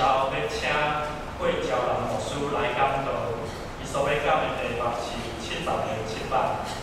后要请会招人牧师来监督，伊所要讲的题目是七十个七百。